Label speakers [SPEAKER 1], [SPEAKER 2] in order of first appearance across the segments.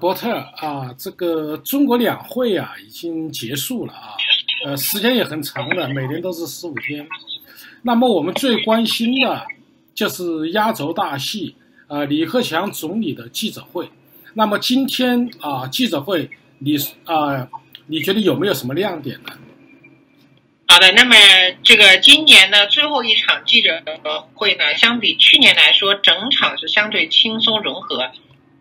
[SPEAKER 1] 伯特啊，这个中国两会啊已经结束了啊，呃，时间也很长了，每年都是十五天。那么我们最关心的，就是压轴大戏，呃，李克强总理的记者会。那么今天啊，记者会你啊，你觉得有没有什么亮点呢？
[SPEAKER 2] 好的，那么这个今年的最后一场记者会呢，相比去年来说，整场是相对轻松融合。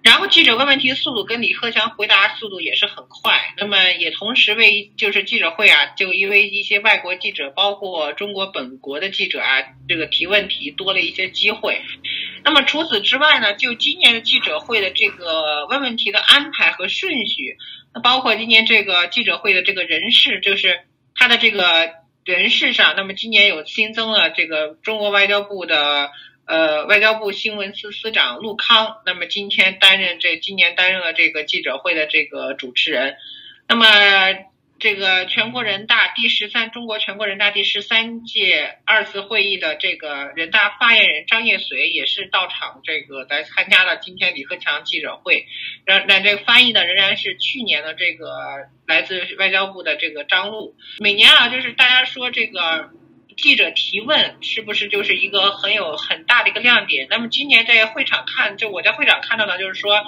[SPEAKER 2] 然后记者问问题速度跟李克强回答速度也是很快，那么也同时为就是记者会啊，就因为一些外国记者，包括中国本国的记者啊，这个提问题多了一些机会。那么除此之外呢，就今年的记者会的这个问问题的安排和顺序，那包括今年这个记者会的这个人事，就是他的这个人事上，那么今年有新增了这个中国外交部的。呃，外交部新闻司司长陆康，那么今天担任这今年担任了这个记者会的这个主持人。那么这个全国人大第十三中国全国人大第十三届二次会议的这个人大发言人张业遂也是到场这个来参加了今天李克强记者会。那那这个翻译的仍然是去年的这个来自外交部的这个张璐。每年啊，就是大家说这个。记者提问是不是就是一个很有很大的一个亮点？那么今年在会场看，就我在会场看到的，就是说，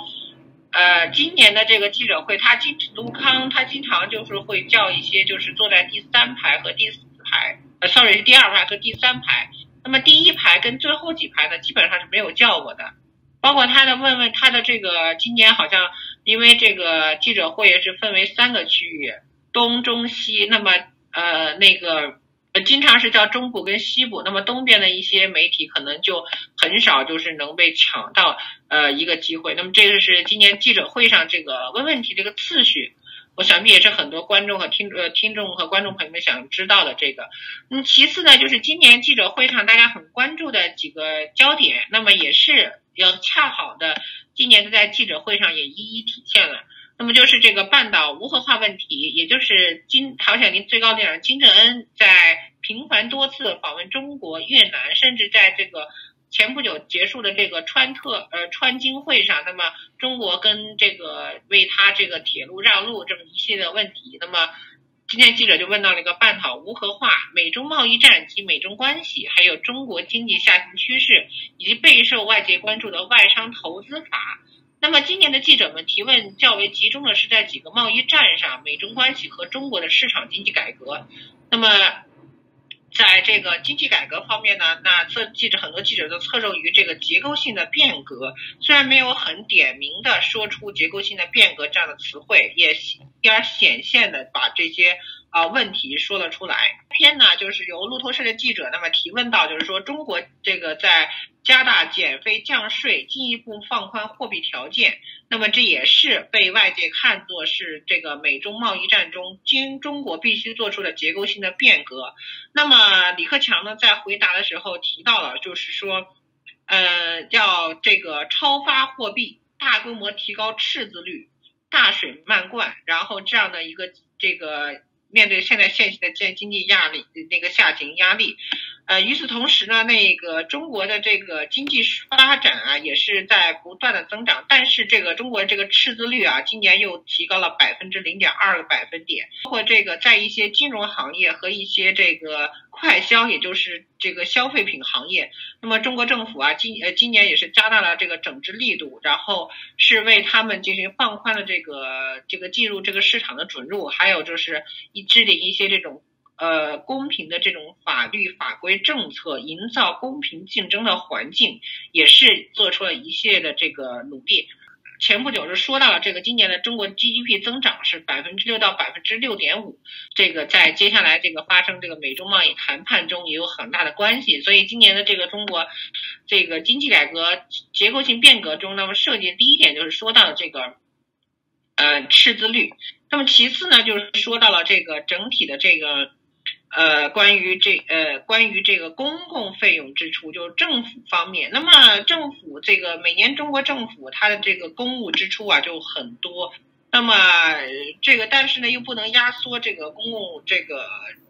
[SPEAKER 2] 呃，今年的这个记者会，他经卢康他经常就是会叫一些就是坐在第三排和第四排，呃，sorry 是第二排和第三排。那么第一排跟最后几排呢，基本上是没有叫过的。包括他的问问他的这个今年好像因为这个记者会也是分为三个区域，东中西，那么呃那个。呃，经常是叫中部跟西部，那么东边的一些媒体可能就很少，就是能被抢到呃一个机会。那么这个是今年记者会上这个问问题这个次序，我想必也是很多观众和听呃听众和观众朋友们想知道的这个。嗯，其次呢，就是今年记者会上大家很关注的几个焦点，那么也是要恰好的，今年在记者会上也一一体现了。那么就是这个半岛无核化问题，也就是金朝鲜领最高领导人金正恩在频繁多次访问中国、越南，甚至在这个前不久结束的这个川特呃川金会上，那么中国跟这个为他这个铁路让路这么一系列问题，那么今天记者就问到了一个半岛无核化、美中贸易战及美中关系，还有中国经济下行趋势，以及备受外界关注的外商投资法。那么今年的记者们提问较为集中的是在几个贸易战上、美中关系和中国的市场经济改革。那么，在这个经济改革方面呢，那侧记者很多记者都侧重于这个结构性的变革，虽然没有很点名的说出结构性的变革这样的词汇，也一而显现的把这些。啊，问题说了出来。篇呢，就是由路透社的记者那么提问到，就是说中国这个在加大减费降税，进一步放宽货币条件，那么这也是被外界看作是这个美中贸易战中经中国必须做出的结构性的变革。那么李克强呢，在回答的时候提到了，就是说，呃，要这个超发货币，大规模提高赤字率，大水漫灌，然后这样的一个这个。面对现在现行的经经济压力，那个下行压力，呃，与此同时呢，那个中国的这个经济发展啊，也是在不断的增长，但是这个中国这个赤字率啊，今年又提高了百分之零点二个百分点，包括这个在一些金融行业和一些这个。快消，也就是这个消费品行业。那么中国政府啊，今呃今年也是加大了这个整治力度，然后是为他们进行放宽了这个这个进入这个市场的准入，还有就是一制定一些这种呃公平的这种法律法规政策，营造公平竞争的环境，也是做出了一系列的这个努力。前不久是说到了这个今年的中国 GDP 增长是百分之六到百分之六点五，这个在接下来这个发生这个美中贸易谈判中也有很大的关系。所以今年的这个中国这个经济改革结构性变革中，那么涉及第一点就是说到了这个呃赤字率，那么其次呢就是说到了这个整体的这个。呃，关于这呃，关于这个公共费用支出，就是政府方面。那么政府这个每年中国政府它的这个公务支出啊就很多，那么这个但是呢又不能压缩这个公共这个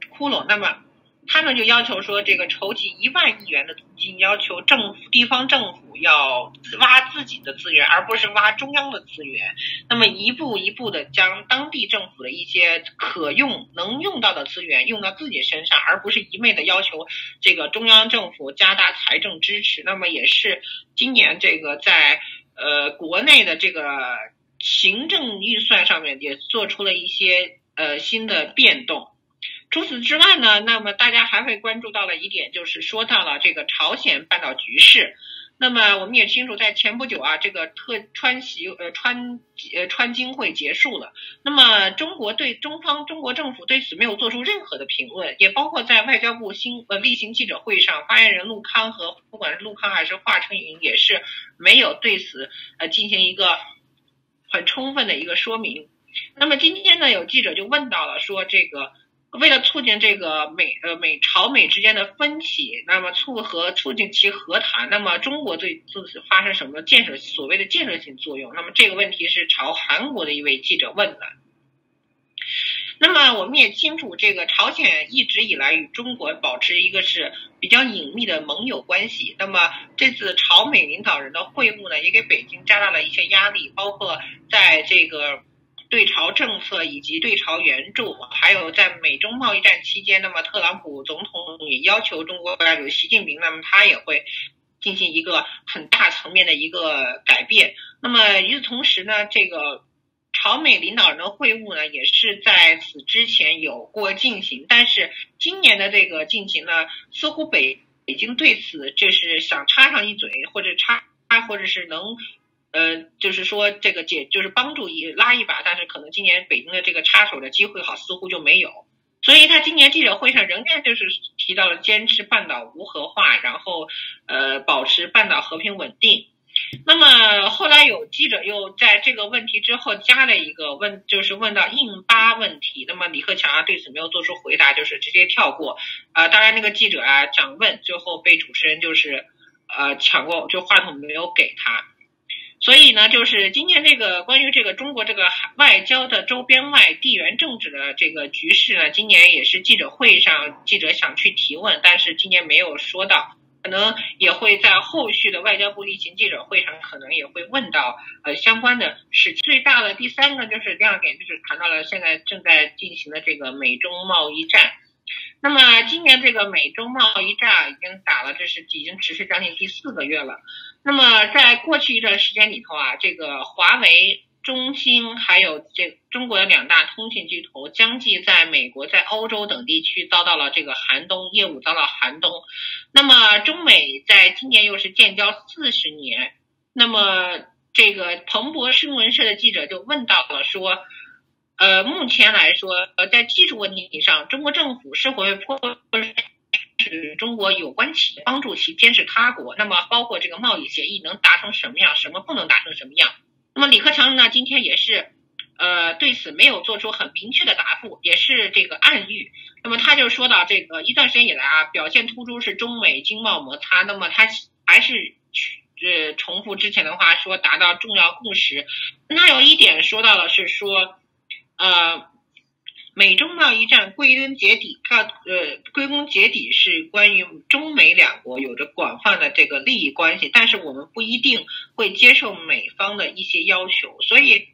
[SPEAKER 2] 窟窿。那么他们就要求说，这个筹集一万亿元的资金，要求政府、地方政府要挖自己的资源，而不是挖中央的资源。那么一步一步的将当地政府的一些可用、能用到的资源用到自己身上，而不是一味的要求这个中央政府加大财政支持。那么也是今年这个在呃国内的这个行政预算上面也做出了一些呃新的变动。除此之外呢，那么大家还会关注到了一点，就是说到了这个朝鲜半岛局势。那么我们也清楚，在前不久啊，这个特川习呃川呃川金会结束了。那么中国对中方中国政府对此没有做出任何的评论，也包括在外交部新呃例行记者会上，发言人陆康和不管是陆康还是华春莹也是没有对此呃进行一个很充分的一个说明。那么今天呢，有记者就问到了说这个。为了促进这个美呃美朝美之间的分歧，那么促和促进其和谈，那么中国对此发生什么建设所谓的建设性作用？那么这个问题是朝韩国的一位记者问的。那么我们也清楚，这个朝鲜一直以来与中国保持一个是比较隐秘的盟友关系。那么这次朝美领导人的会晤呢，也给北京加大了一些压力，包括在这个。对朝政策以及对朝援助，还有在美中贸易战期间，那么特朗普总统也要求中国国家主席习近平，那么他也会进行一个很大层面的一个改变。那么与此同时呢，这个朝美领导人的会晤呢，也是在此之前有过进行，但是今年的这个进行呢，似乎北北京对此就是想插上一嘴，或者插，或者是能。呃，就是说这个解就是帮助一拉一把，但是可能今年北京的这个插手的机会好似乎就没有，所以他今年记者会上仍然就是提到了坚持半岛无核化，然后呃保持半岛和平稳定。那么后来有记者又在这个问题之后加了一个问，就是问到印巴问题。那么李克强啊对此没有做出回答，就是直接跳过。啊，当然那个记者啊想问，最后被主持人就是呃抢过，就话筒没有给他。所以呢，就是今天这个关于这个中国这个外交的周边外地缘政治的这个局势呢，今年也是记者会上记者想去提问，但是今年没有说到，可能也会在后续的外交部例行记者会上，可能也会问到呃相关的事。最大的第三个就是第二点，就是谈到了现在正在进行的这个美中贸易战。那么今年这个美中贸易战已经打了，这是已经持续将近第四个月了。那么在过去一段时间里头啊，这个华为、中兴还有这中国的两大通信巨头，相继在美国、在欧洲等地区遭到了这个寒冬，业务遭到寒冬。那么中美在今年又是建交四十年，那么这个彭博新闻社的记者就问到了说，呃，目前来说，呃，在技术问题上，中国政府是否会迫使中国有关企业帮助其监视他国，那么包括这个贸易协议能达成什么样，什么不能达成什么样？那么李克强呢，今天也是，呃，对此没有做出很明确的答复，也是这个暗喻。那么他就说到，这个一段时间以来啊，表现突出是中美经贸摩擦，那么他还是呃重复之前的话说，达到重要共识。那有一点说到了是说，呃。美中贸易战归根结底，告呃归根结底是关于中美两国有着广泛的这个利益关系，但是我们不一定会接受美方的一些要求，所以。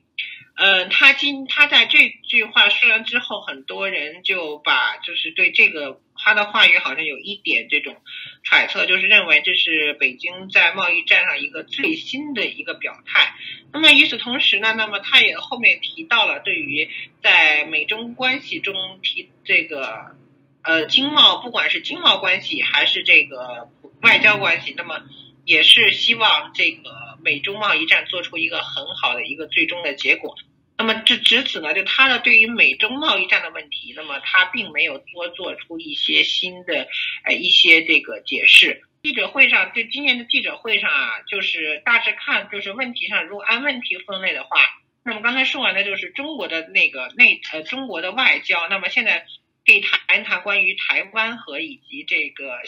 [SPEAKER 2] 嗯，他今他在这句话说完之后，很多人就把就是对这个他的话语好像有一点这种揣测，就是认为这是北京在贸易战上一个最新的一个表态。那么与此同时呢，那么他也后面提到了对于在美中关系中提这个呃经贸，不管是经贸关系还是这个外交关系，那么也是希望这个美中贸易战做出一个很好的一个最终的结果。那么这值此呢，就他呢对于美中贸易战的问题，那么他并没有多做出一些新的呃一些这个解释。记者会上，就今年的记者会上啊，就是大致看，就是问题上，如果按问题分类的话，那么刚才说完的就是中国的那个内呃中国的外交，那么现在可以谈一谈关于台湾和以及这个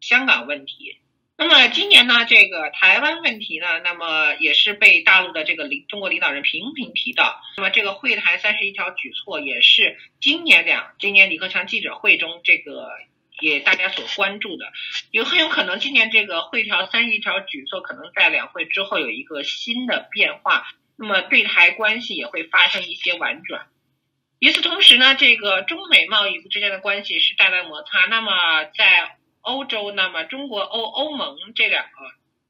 [SPEAKER 2] 香港问题。那么今年呢，这个台湾问题呢，那么也是被大陆的这个领中国领导人频频提到。那么这个会谈三十一条举措也是今年两今年李克强记者会中这个也大家所关注的，有很有可能今年这个会条三十一条举措可能在两会之后有一个新的变化，那么对台关系也会发生一些婉转。与此同时呢，这个中美贸易之间的关系是大在摩擦。那么在欧洲，那么中国欧欧盟这两个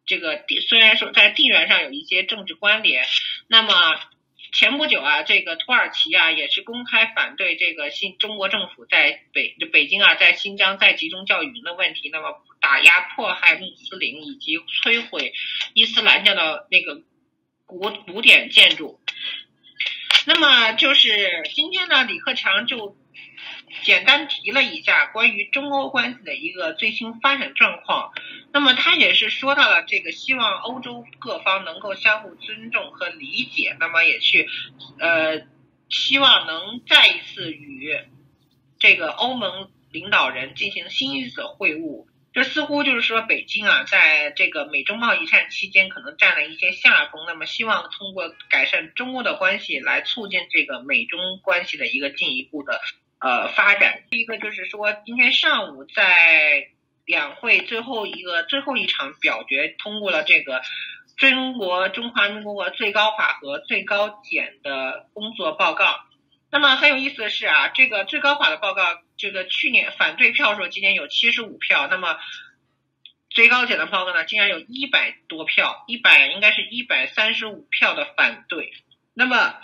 [SPEAKER 2] 这个地虽然说在地缘上有一些政治关联，那么。前不久啊，这个土耳其啊也是公开反对这个新中国政府在北北京啊在新疆再集中教育营的问题，那么打压迫害穆斯林以及摧毁伊斯兰教的那个古古典建筑。那么就是今天呢，李克强就。简单提了一下关于中欧关系的一个最新发展状况，那么他也是说到了这个希望欧洲各方能够相互尊重和理解，那么也去呃希望能再一次与这个欧盟领导人进行新一次会晤。这似乎就是说北京啊，在这个美中贸易战期间可能占了一些下风，那么希望通过改善中欧的关系来促进这个美中关系的一个进一步的。呃，发展一个就是说，今天上午在两会最后一个最后一场表决通过了这个中国中华人民共和国最高法和最高检的工作报告。那么很有意思的是啊，这个最高法的报告，这个去年反对票数今年有七十五票，那么最高检的报告呢，竟然有一百多票，一百应该是一百三十五票的反对。那么。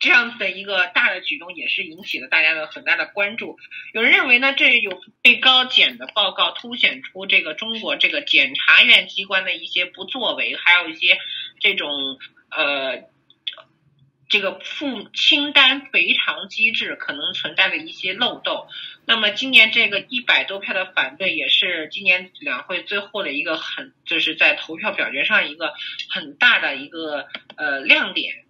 [SPEAKER 2] 这样子的一个大的举动也是引起了大家的很大的关注。有人认为呢，这有最高检的报告凸显出这个中国这个检察院机关的一些不作为，还有一些这种呃这个负清单赔偿机制可能存在的一些漏洞。那么今年这个一百多票的反对，也是今年两会最后的一个很就是在投票表决上一个很大的一个呃亮点。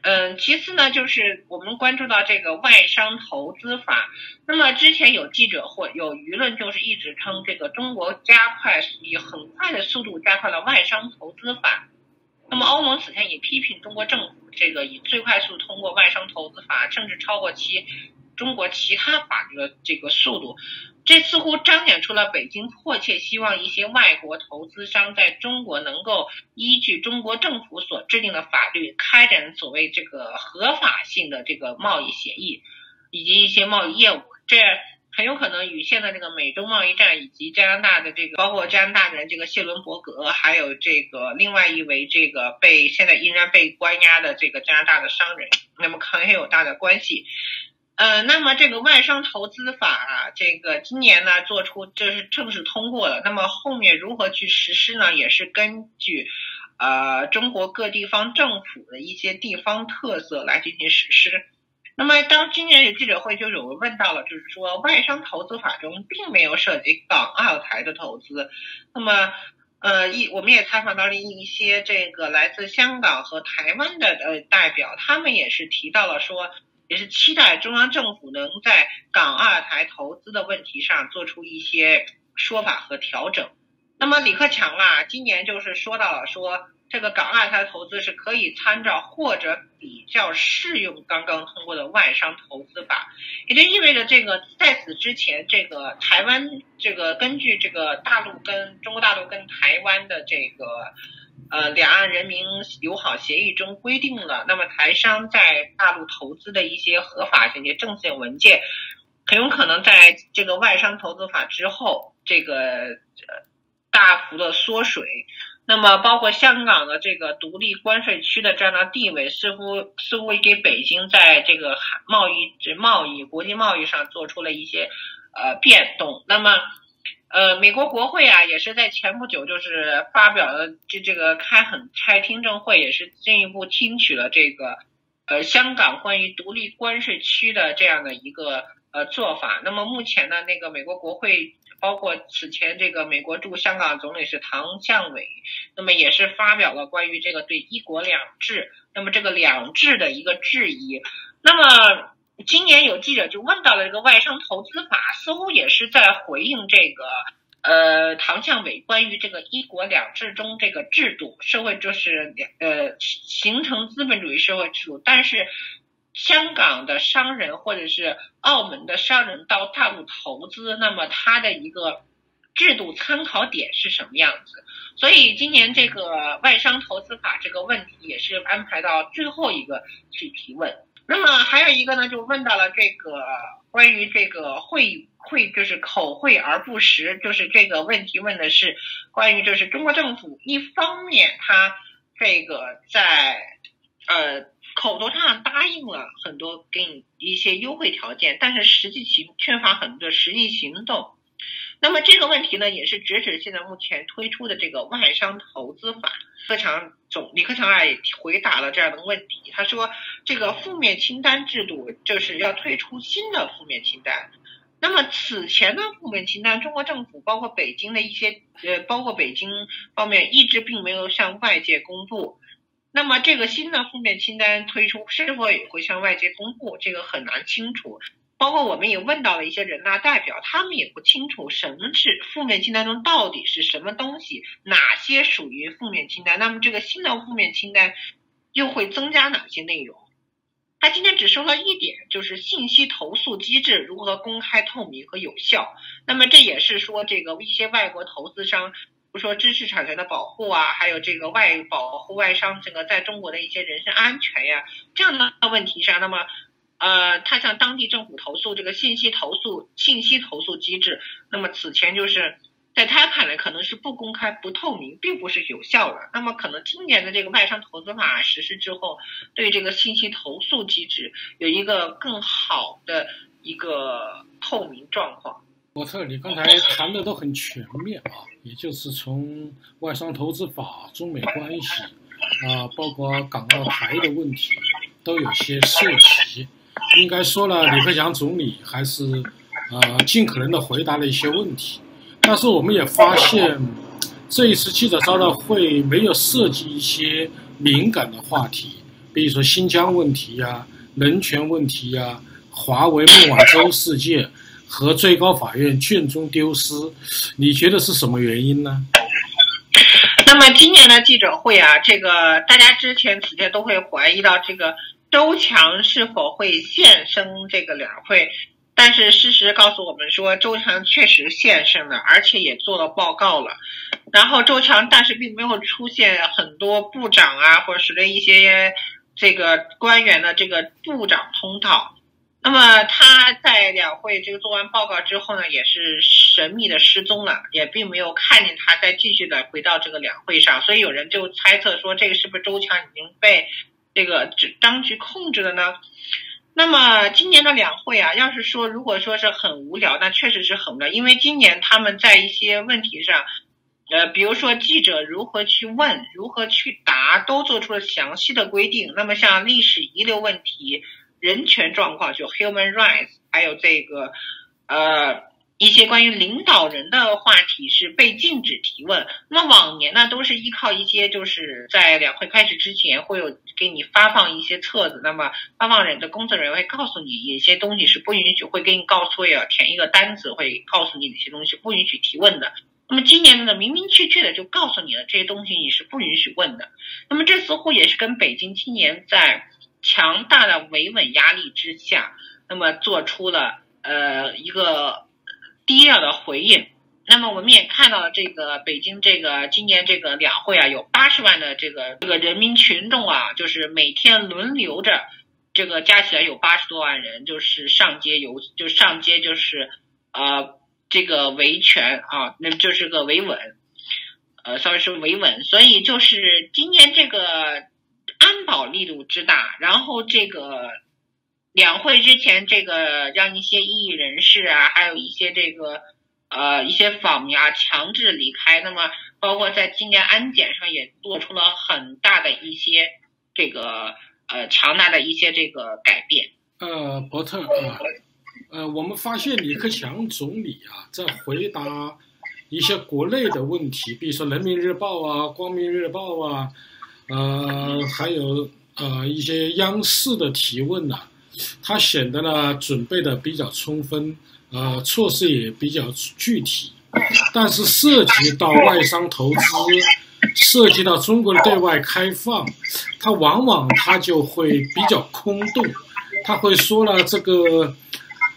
[SPEAKER 2] 嗯，其次呢，就是我们关注到这个外商投资法。那么之前有记者或有舆论，就是一直称这个中国加快以很快的速度加快了外商投资法。那么欧盟此前也批评中国政府这个以最快速通过外商投资法，甚至超过其中国其他法律的这个速度。这似乎彰显出了北京迫切希望一些外国投资商在中国能够依据中国政府所制定的法律开展所谓这个合法性的这个贸易协议，以及一些贸易业务。这很有可能与现在这个美中贸易战以及加拿大的这个，包括加拿大的这个谢伦伯格，还有这个另外一位这个被现在依然被关押的这个加拿大的商人，那么很有大的关系。呃，那么这个外商投资法啊，这个今年呢做出就是正式通过了。那么后面如何去实施呢？也是根据呃中国各地方政府的一些地方特色来进行实施。那么当今年有记者会就有问到了，就是说外商投资法中并没有涉及港澳台的投资。那么呃一我们也采访到了一些这个来自香港和台湾的呃代表，他们也是提到了说。也是期待中央政府能在港二台投资的问题上做出一些说法和调整。那么李克强啊，今年就是说到了，说这个港二台投资是可以参照或者比较适用刚刚通过的外商投资法，也就意味着这个在此之前，这个台湾这个根据这个大陆跟中国大陆跟台湾的这个。呃，两岸人民友好协议中规定了，那么台商在大陆投资的一些合法性、些证件文件，很有可能在这个外商投资法之后，这个大幅的缩水。那么，包括香港的这个独立关税区的这样的地位，似乎似乎也给北京在这个贸易、贸易、国际贸易上做出了一些呃变动。那么。呃，美国国会啊，也是在前不久就是发表了这这个开很开听证会，也是进一步听取了这个呃香港关于独立关税区的这样的一个呃做法。那么目前呢，那个美国国会包括此前这个美国驻香港总领事唐向伟，那么也是发表了关于这个对一国两制，那么这个两制的一个质疑。那么。今年有记者就问到了这个外商投资法，似乎也是在回应这个呃唐向伟关于这个一国两制中这个制度社会就是呃形成资本主义社会制度，但是香港的商人或者是澳门的商人到大陆投资，那么他的一个制度参考点是什么样子？所以今年这个外商投资法这个问题也是安排到最后一个去提问。那么还有一个呢，就问到了这个关于这个会会就是口惠而不实，就是这个问题问的是关于就是中国政府一方面他这个在呃口头上答应了很多给你一些优惠条件，但是实际行缺乏很多实际行动。那么这个问题呢，也是直指现在目前推出的这个外商投资法。李克强总李克强啊也回答了这样的问题，他说这个负面清单制度就是要推出新的负面清单。那么此前的负面清单，中国政府包括北京的一些呃，包括北京方面一直并没有向外界公布。那么这个新的负面清单推出是否也会向外界公布，这个很难清楚。包括我们也问到了一些人大代表，他们也不清楚什么是负面清单中到底是什么东西，哪些属于负面清单。那么这个新的负面清单又会增加哪些内容？他今天只说了一点，就是信息投诉机制如何公开透明和有效。那么这也是说这个一些外国投资商，比如说知识产权的保护啊，还有这个外保护外商这个在中国的一些人身安全呀这样的问题上，那么。呃，他向当地政府投诉这个信息投诉信息投诉机制，那么此前就是在他看来可能是不公开、不透明，并不是有效的。那么可能今年的这个外商投资法实施之后，对这个信息投诉机制有一个更好的一个透明状况。
[SPEAKER 1] 沃特，你刚才谈的都很全面啊，也就是从外商投资法、中美关系啊，包括港澳台的问题，都有些涉及。应该说了，李克强总理还是呃尽可能的回答了一些问题，但是我们也发现这一次记者招待会没有涉及一些敏感的话题，比如说新疆问题呀、人权问题呀、华为孟晚舟事件和最高法院卷宗丢失，你觉得是什么原因呢？
[SPEAKER 2] 那么今年的记者会啊，这个大家之前此前都会怀疑到这个。周强是否会现身这个两会？但是事实告诉我们说，周强确实现身了，而且也做了报告了。然后周强，但是并没有出现很多部长啊，或者是的一些这个官员的这个部长通道。那么他在两会这个做完报告之后呢，也是神秘的失踪了，也并没有看见他再继续的回到这个两会上。所以有人就猜测说，这个是不是周强已经被？这个指当局控制的呢？那么今年的两会啊，要是说如果说是很无聊，那确实是很无聊，因为今年他们在一些问题上，呃，比如说记者如何去问、如何去答，都做出了详细的规定。那么像历史遗留问题、人权状况，就 human rights，还有这个呃。一些关于领导人的话题是被禁止提问。那么往年呢，都是依靠一些就是在两会开始之前会有给你发放一些册子，那么发放人的工作人员会告诉你有些东西是不允许，会给你告诉要填一个单子，会告诉你哪些东西不允许提问的。那么今年呢，明明确确的就告诉你了这些东西你是不允许问的。那么这似乎也是跟北京今年在强大的维稳压力之下，那么做出了呃一个。低调的回应。那么我们也看到了，这个北京这个今年这个两会啊，有八十万的这个这个人民群众啊，就是每天轮流着，这个加起来有八十多万人，就是上街游，就上街就是呃这个维权啊，那就是个维稳，呃稍微是维稳。所以就是今年这个安保力度之大，然后这个。两会之前，这个让一些异议人士啊，还有一些这个呃一些访民啊强制离开。那么，包括在今年安检上也做出了很大的一些这个呃强大的一些这个改变。
[SPEAKER 1] 呃，伯特啊，呃，我们发现李克强总理啊在回答一些国内的问题，比如说《人民日报》啊、《光明日报》啊，呃，还有呃一些央视的提问呐。他显得呢准备的比较充分，呃，措施也比较具体，但是涉及到外商投资，涉及到中国的对外开放，他往往他就会比较空洞，他会说了这个，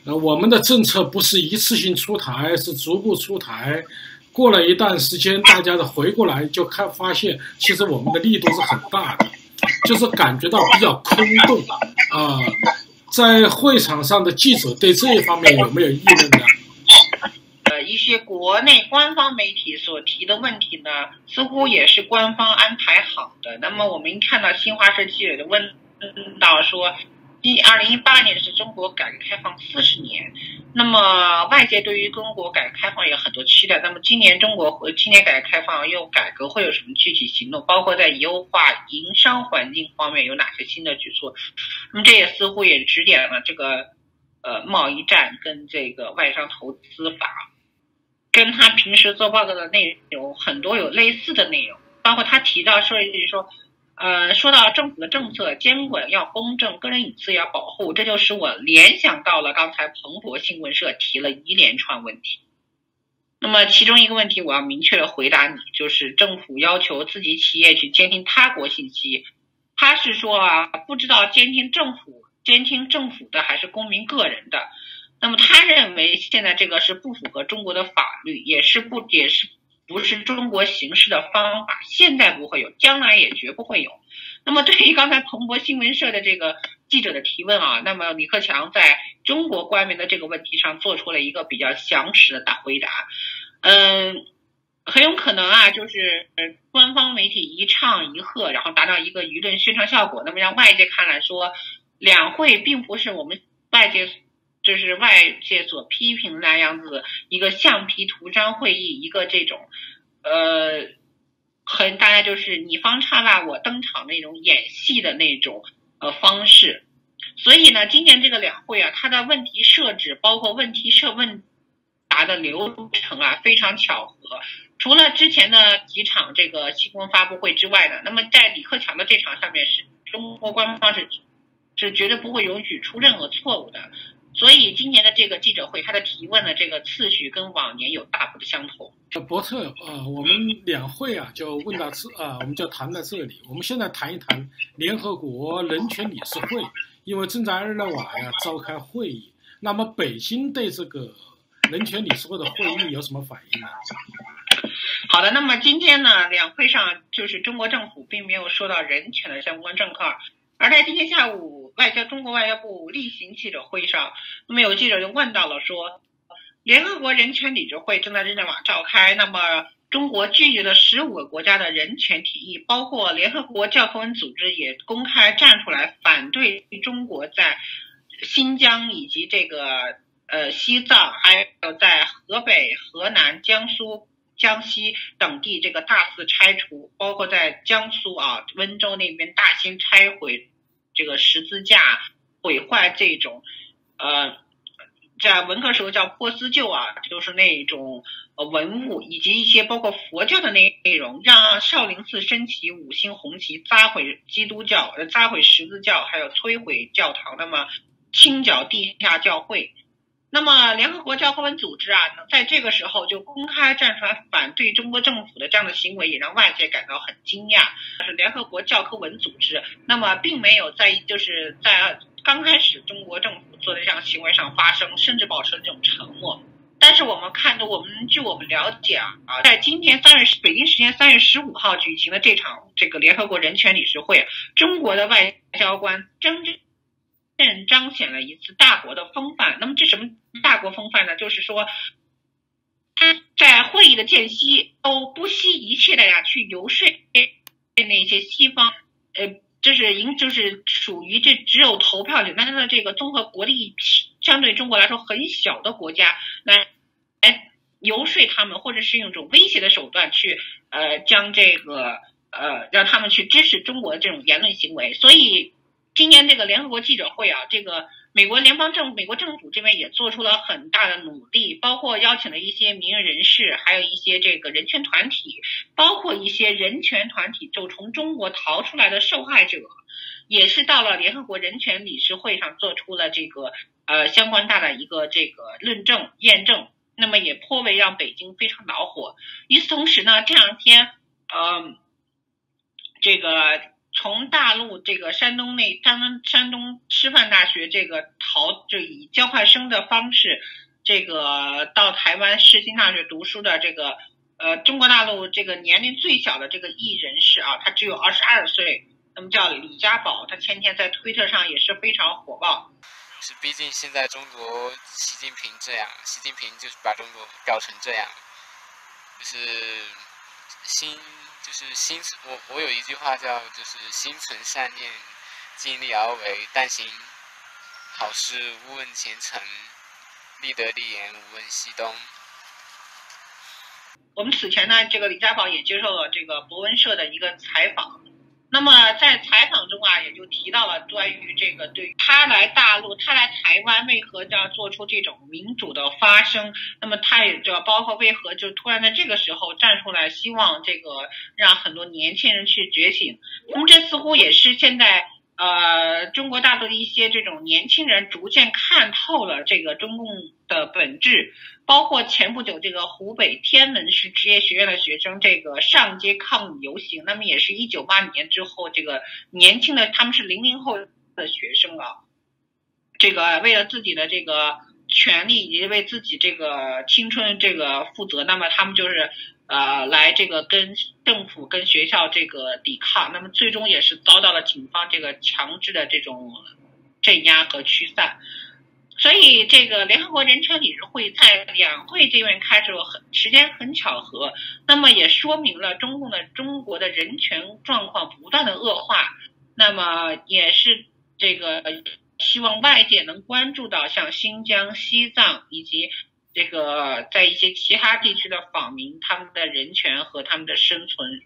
[SPEAKER 1] 呃，我们的政策不是一次性出台，是逐步出台。过了一段时间，大家的回过来就看发现，其实我们的力度是很大的，就是感觉到比较空洞啊。在会场上的记者对这一方面有没有议论呢？
[SPEAKER 2] 呃，一些国内官方媒体所提的问题呢，似乎也是官方安排好的。那么我们看到新华社记者的问到说。一二零一八年是中国改革开放四十年，那么外界对于中国改革开放有很多期待。那么今年中国和今年改革开放又改革会有什么具体行动？包括在优化营商环境方面有哪些新的举措？那么这也似乎也指点了这个呃贸易战跟这个外商投资法，跟他平时做报告的内容很多有类似的内容，包括他提到说一句说。呃，说到政府的政策监管要公正，个人隐私要保护，这就使我联想到了刚才彭博新闻社提了一连串问题。那么其中一个问题，我要明确的回答你，就是政府要求自己企业去监听他国信息，他是说啊，不知道监听政府，监听政府的还是公民个人的。那么他认为现在这个是不符合中国的法律，也是不也是。不是中国行事的方法，现在不会有，将来也绝不会有。那么，对于刚才彭博新闻社的这个记者的提问啊，那么李克强在中国官员的这个问题上做出了一个比较详实的答回答。嗯，很有可能啊，就是官方媒体一唱一和，然后达到一个舆论宣传效果，那么让外界看来说，两会并不是我们外界。这是外界所批评那样子一个橡皮图章会议，一个这种，呃，很大家就是你方唱罢我登场那种演戏的那种呃方式。所以呢，今年这个两会啊，它的问题设置，包括问题设问答的流程啊，非常巧合。除了之前的几场这个新闻发布会之外呢，那么在李克强的这场上面，是中国官方是是绝对不会允许出任何错误的。所以今年的这个记者会，他的提问的这个次序跟往年有大不的相同。
[SPEAKER 1] 伯特，呃，我们两会啊，就问到这啊，我们就谈到这里。我们现在谈一谈联合国人权理事会，因为正在日内瓦呀召开会议。那么北京对这个人权理事会的会议有什么反应呢？
[SPEAKER 2] 好的，那么今天呢，两会上就是中国政府并没有说到人权的相关政课。而在今天下午，外交中国外交部例行记者会上，那么有记者就问到了说，联合国人权理事会正在日内瓦召开，那么中国拒绝了十五个国家的人权提议，包括联合国教科文组织也公开站出来反对中国在新疆以及这个呃西藏，还有在河北、河南、江苏。江西等地这个大肆拆除，包括在江苏啊温州那边大兴拆毁这个十字架，毁坏这种呃在文革时候叫破四旧啊，就是那种文物以及一些包括佛教的内内容，让少林寺升起五星红旗，砸毁基督教，呃砸毁十字教，还有摧毁教堂，那么清剿地下教会。那么，联合国教科文组织啊，在这个时候就公开站出来反对中国政府的这样的行为，也让外界感到很惊讶。是联合国教科文组织，那么并没有在就是在刚开始中国政府做的这样行为上发生，甚至保持了这种沉默。但是我们看到，我们据我们了解啊，在今天三月北京时间三月十五号举行的这场这个联合国人权理事会，中国的外交官真正。更彰显了一次大国的风范。那么这什么大国风范呢？就是说，他在会议的间隙都不惜一切的呀去游说那些西方，呃，就是应就是属于这只有投票简单的这个综合国力相对中国来说很小的国家来来游说他们，或者是用一种威胁的手段去呃将这个呃让他们去支持中国的这种言论行为。所以。今年这个联合国记者会啊，这个美国联邦政美国政府这边也做出了很大的努力，包括邀请了一些名人人士，还有一些这个人权团体，包括一些人权团体就从中国逃出来的受害者，也是到了联合国人权理事会上做出了这个呃相关大的一个这个论证验证，那么也颇为让北京非常恼火。与此同时呢，这两天嗯，这个。从大陆这个山东那山东山东师范大学这个逃，就以交换生的方式，这个到台湾世新大学读书的这个呃中国大陆这个年龄最小的这个艺人士啊，他只有二十二岁，那么叫李家宝，他前天在推特上也是非常火爆。
[SPEAKER 3] 是，毕竟现在中国习近平这样，习近平就是把中国搞成这样，就是心就是心我我有一句话叫就是心存善念，尽力而为，但行好事，勿问前程，立德立言，勿问西东。
[SPEAKER 2] 我们此前呢，这个李家宝也接受了这个博文社的一个采访。那么在采访中啊，也就提到了关于这个对他来大陆，他来台湾为何要做出这种民主的发声？那么他也就包括为何就突然在这个时候站出来，希望这个让很多年轻人去觉醒。那么这似乎也是现在呃中国大陆的一些这种年轻人逐渐看透了这个中共的本质。包括前不久这个湖北天文师职业学院的学生这个上街抗议游行，那么也是一九八年之后这个年轻的他们是零零后的学生啊，这个为了自己的这个权利以及为自己这个青春这个负责，那么他们就是呃来这个跟政府跟学校这个抵抗，那么最终也是遭到了警方这个强制的这种镇压和驱散。所以，这个联合国人权理事会在两会这边开始很时间很巧合，那么也说明了中共的中国的人权状况不断的恶化，那么也是这个希望外界能关注到像新疆、西藏以及这个在一些其他地区的访民他们的人权和他们的生存。